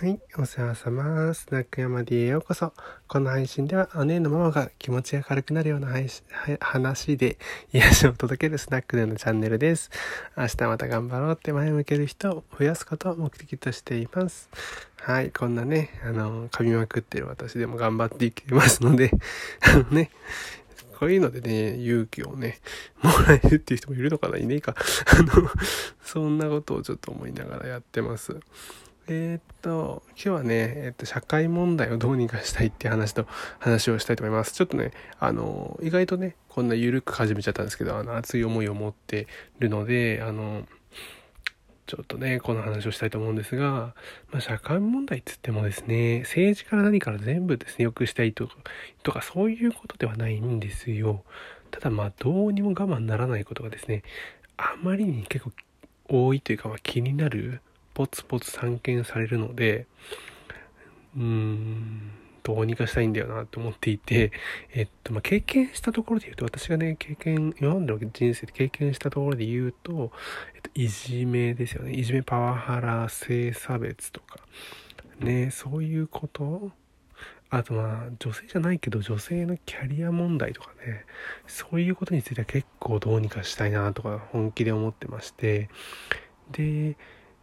はい、お世話様。スナック山 D へようこそ。この配信では、姉のママが気持ちが軽くなるような配信話で癒しを届けるスナックでのチャンネルです。明日また頑張ろうって前向ける人を増やすことを目的としています。はい、こんなね、あの、噛みまくってる私でも頑張っていきますので、あのね、こういうのでね、勇気をね、もらえるっていう人もいるのかないねえか。あの、そんなことをちょっと思いながらやってます。えー、っと、今日はね、えー、っと、社会問題をどうにかしたいっていう話と、話をしたいと思います。ちょっとね、あの、意外とね、こんな緩く始めちゃったんですけど、あの、熱い思いを持ってるので、あの、ちょっとね、この話をしたいと思うんですが、まあ、社会問題って言ってもですね、政治から何から全部ですね、良くしたいとか、とかそういうことではないんですよ。ただまあ、どうにも我慢ならないことがですね、あまりに結構多いというか、まあ、気になるポツポツ散見されるので、うーん、どうにかしたいんだよなと思っていて、えっと、まあ、経験したところで言うと、私がね、経験、今までの人生で経験したところで言うと、えっと、いじめですよね。いじめ、パワハラ、性差別とか、ね、そういうことあとまあ女性じゃないけど女性のキャリア問題とかねそういうことについては結構どうにかしたいなとか本気で思ってましてで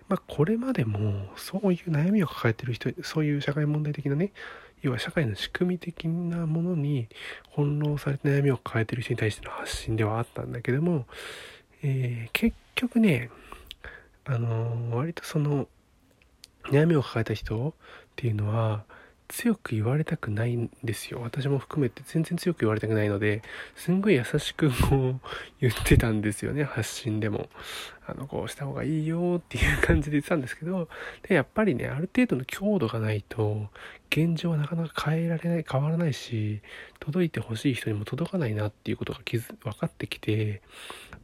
まあ、これまでもそういう悩みを抱えてる人そういう社会問題的なね要は社会の仕組み的なものに翻弄されて悩みを抱えてる人に対しての発信ではあったんだけども、えー、結局ねあのー、割とその悩みを抱えた人っていうのは強く言われたくないんですよ。私も含めて全然強く言われたくないので、すんごい優しくこう言ってたんですよね、発信でも。あの、こうした方がいいよっていう感じで言ってたんですけど、で、やっぱりね、ある程度の強度がないと、現状はなかなか変えられない、変わらないし、届いてほしい人にも届かないなっていうことが気づ、分かってきて、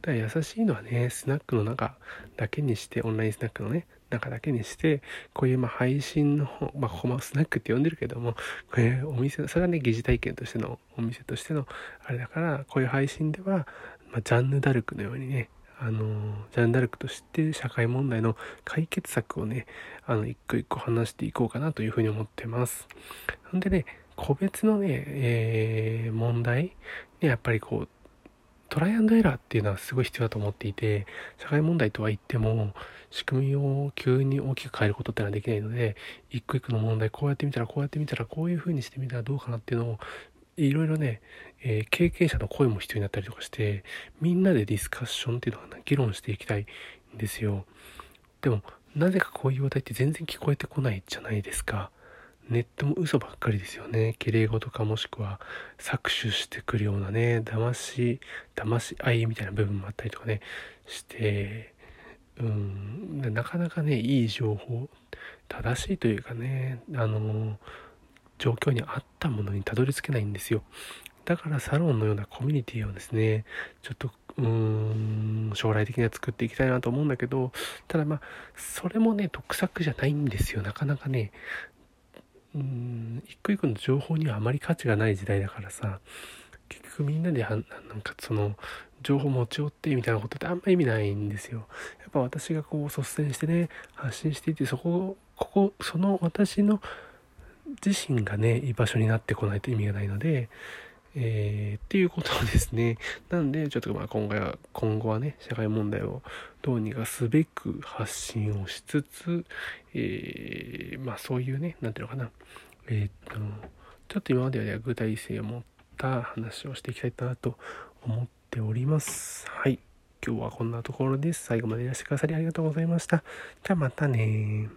だから優しいのはね、スナックの中だけにして、オンラインスナックのね、中だけにして、こういうま配信の方、まあ、ここもスナックって呼んでるけども、こういうお店、それはね、疑似体験としての、お店としての、あれだから、こういう配信では、まあ、ジャンヌ・ダルクのようにね、あの、ジャンヌ・ダルクとして社会問題の解決策をね、あの、一個一個話していこうかなというふうに思ってます。ほんでね、個別のね、えー、問題ね、やっぱりこう、トライアンドエラーっていうのはすごい必要だと思っていて、社会問題とは言っても、仕組みを急に大きく変えることってのはできないので、一個一個の問題、こうやってみたら、こうやってみたら、こういう風にしてみたらどうかなっていうのを、いろいろね、えー、経験者の声も必要になったりとかして、みんなでディスカッションっていうのは、ね、議論していきたいんですよ。でも、なぜかこういう話題って全然聞こえてこないじゃないですか。ネットも嘘ばっかりですよね。綺麗事かもしくは搾取してくるようなね、騙し、騙し合いみたいな部分もあったりとかね、して、うん、なかなかね、いい情報、正しいというかね、あの、状況に合ったものにたどり着けないんですよ。だからサロンのようなコミュニティをですね、ちょっと、うーん、将来的には作っていきたいなと思うんだけど、ただまあ、それもね、得策じゃないんですよ。なかなかね、うん一個一個の情報にはあまり価値がない時代だからさ結局みんなでなんかその情報持ち寄ってみたいなことってあんま意味ないんですよ。やっぱ私がこう率先してね発信していてそこここその私の自身がね居場所になってこないと意味がないのでえー、っていうことですね。なんで、ちょっとまあ今回は、今後はね、社会問題をどうにかすべく発信をしつつ、えー、まあそういうね、なんていうのかな、えー、っと、ちょっと今までよりは具体性を持った話をしていきたいなと思っております。はい。今日はこんなところです。最後までいらしてくださりありがとうございました。じゃあまたね